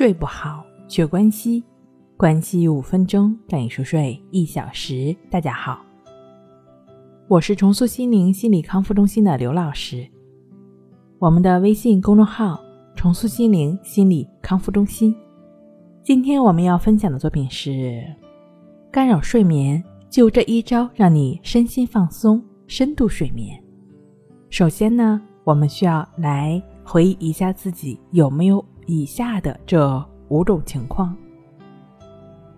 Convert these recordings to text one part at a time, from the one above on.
睡不好，学关西，关系五分钟等于熟睡一小时。大家好，我是重塑心灵心理康复中心的刘老师。我们的微信公众号“重塑心灵心理康复中心”。今天我们要分享的作品是：干扰睡眠，就这一招，让你身心放松，深度睡眠。首先呢，我们需要来回忆一下自己有没有。以下的这五种情况：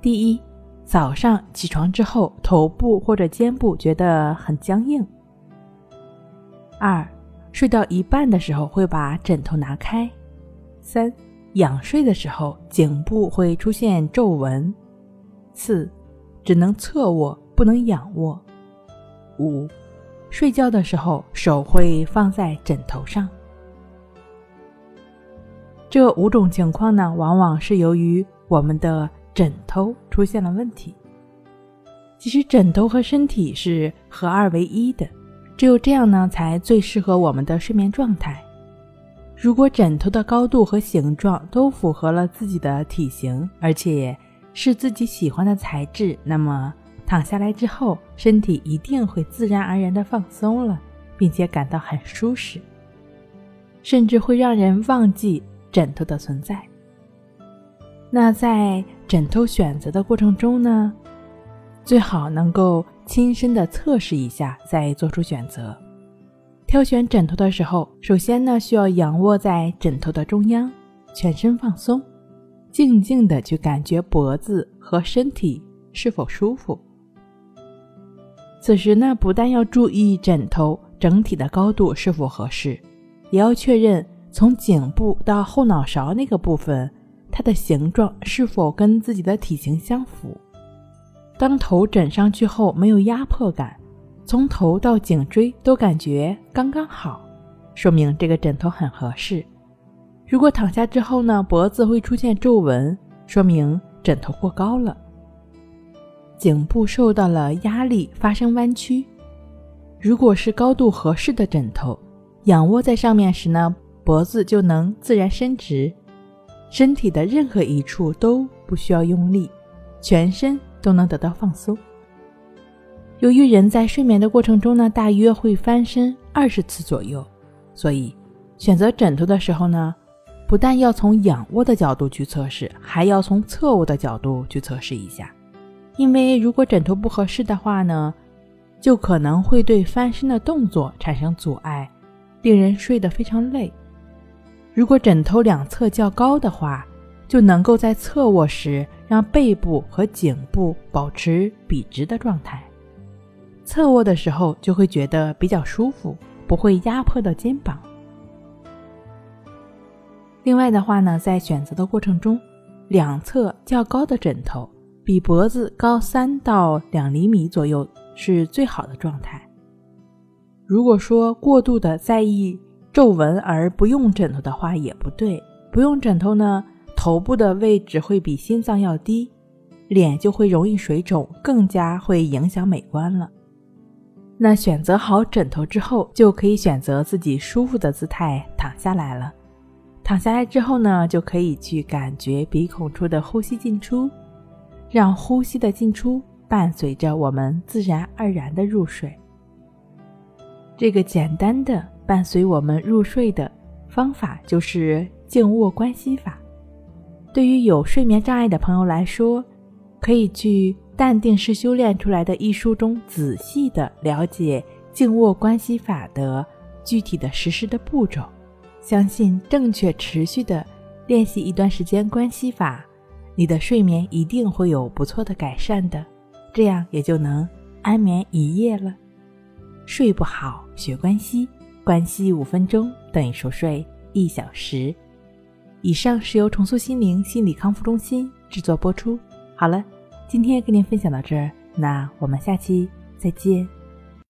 第一，早上起床之后，头部或者肩部觉得很僵硬；二，睡到一半的时候会把枕头拿开；三，仰睡的时候颈部会出现皱纹；四，只能侧卧不能仰卧；五，睡觉的时候手会放在枕头上。这五种情况呢，往往是由于我们的枕头出现了问题。其实枕头和身体是合二为一的，只有这样呢，才最适合我们的睡眠状态。如果枕头的高度和形状都符合了自己的体型，而且是自己喜欢的材质，那么躺下来之后，身体一定会自然而然的放松了，并且感到很舒适，甚至会让人忘记。枕头的存在。那在枕头选择的过程中呢，最好能够亲身的测试一下，再做出选择。挑选枕头的时候，首先呢需要仰卧在枕头的中央，全身放松，静静的去感觉脖子和身体是否舒服。此时呢，不但要注意枕头整体的高度是否合适，也要确认。从颈部到后脑勺那个部分，它的形状是否跟自己的体型相符？当头枕上去后没有压迫感，从头到颈椎都感觉刚刚好，说明这个枕头很合适。如果躺下之后呢，脖子会出现皱纹，说明枕头过高了，颈部受到了压力发生弯曲。如果是高度合适的枕头，仰卧在上面时呢？脖子就能自然伸直，身体的任何一处都不需要用力，全身都能得到放松。由于人在睡眠的过程中呢，大约会翻身二十次左右，所以选择枕头的时候呢，不但要从仰卧的角度去测试，还要从侧卧的角度去测试一下。因为如果枕头不合适的话呢，就可能会对翻身的动作产生阻碍，令人睡得非常累。如果枕头两侧较高的话，就能够在侧卧时让背部和颈部保持笔直的状态。侧卧的时候就会觉得比较舒服，不会压迫到肩膀。另外的话呢，在选择的过程中，两侧较高的枕头比脖子高三到两厘米左右是最好的状态。如果说过度的在意。皱纹而不用枕头的话也不对，不用枕头呢，头部的位置会比心脏要低，脸就会容易水肿，更加会影响美观了。那选择好枕头之后，就可以选择自己舒服的姿态躺下来了。躺下来之后呢，就可以去感觉鼻孔处的呼吸进出，让呼吸的进出伴随着我们自然而然的入睡。这个简单的。伴随我们入睡的方法就是静卧关系法。对于有睡眠障碍的朋友来说，可以去《淡定是修炼出来的》一书中仔细的了解静卧关系法的具体的实施的步骤。相信正确持续的练习一段时间关系法，你的睡眠一定会有不错的改善的，这样也就能安眠一夜了。睡不好学关西。关系五分钟等于熟睡一小时。以上是由重塑心灵心理康复中心制作播出。好了，今天跟您分享到这儿，那我们下期再见。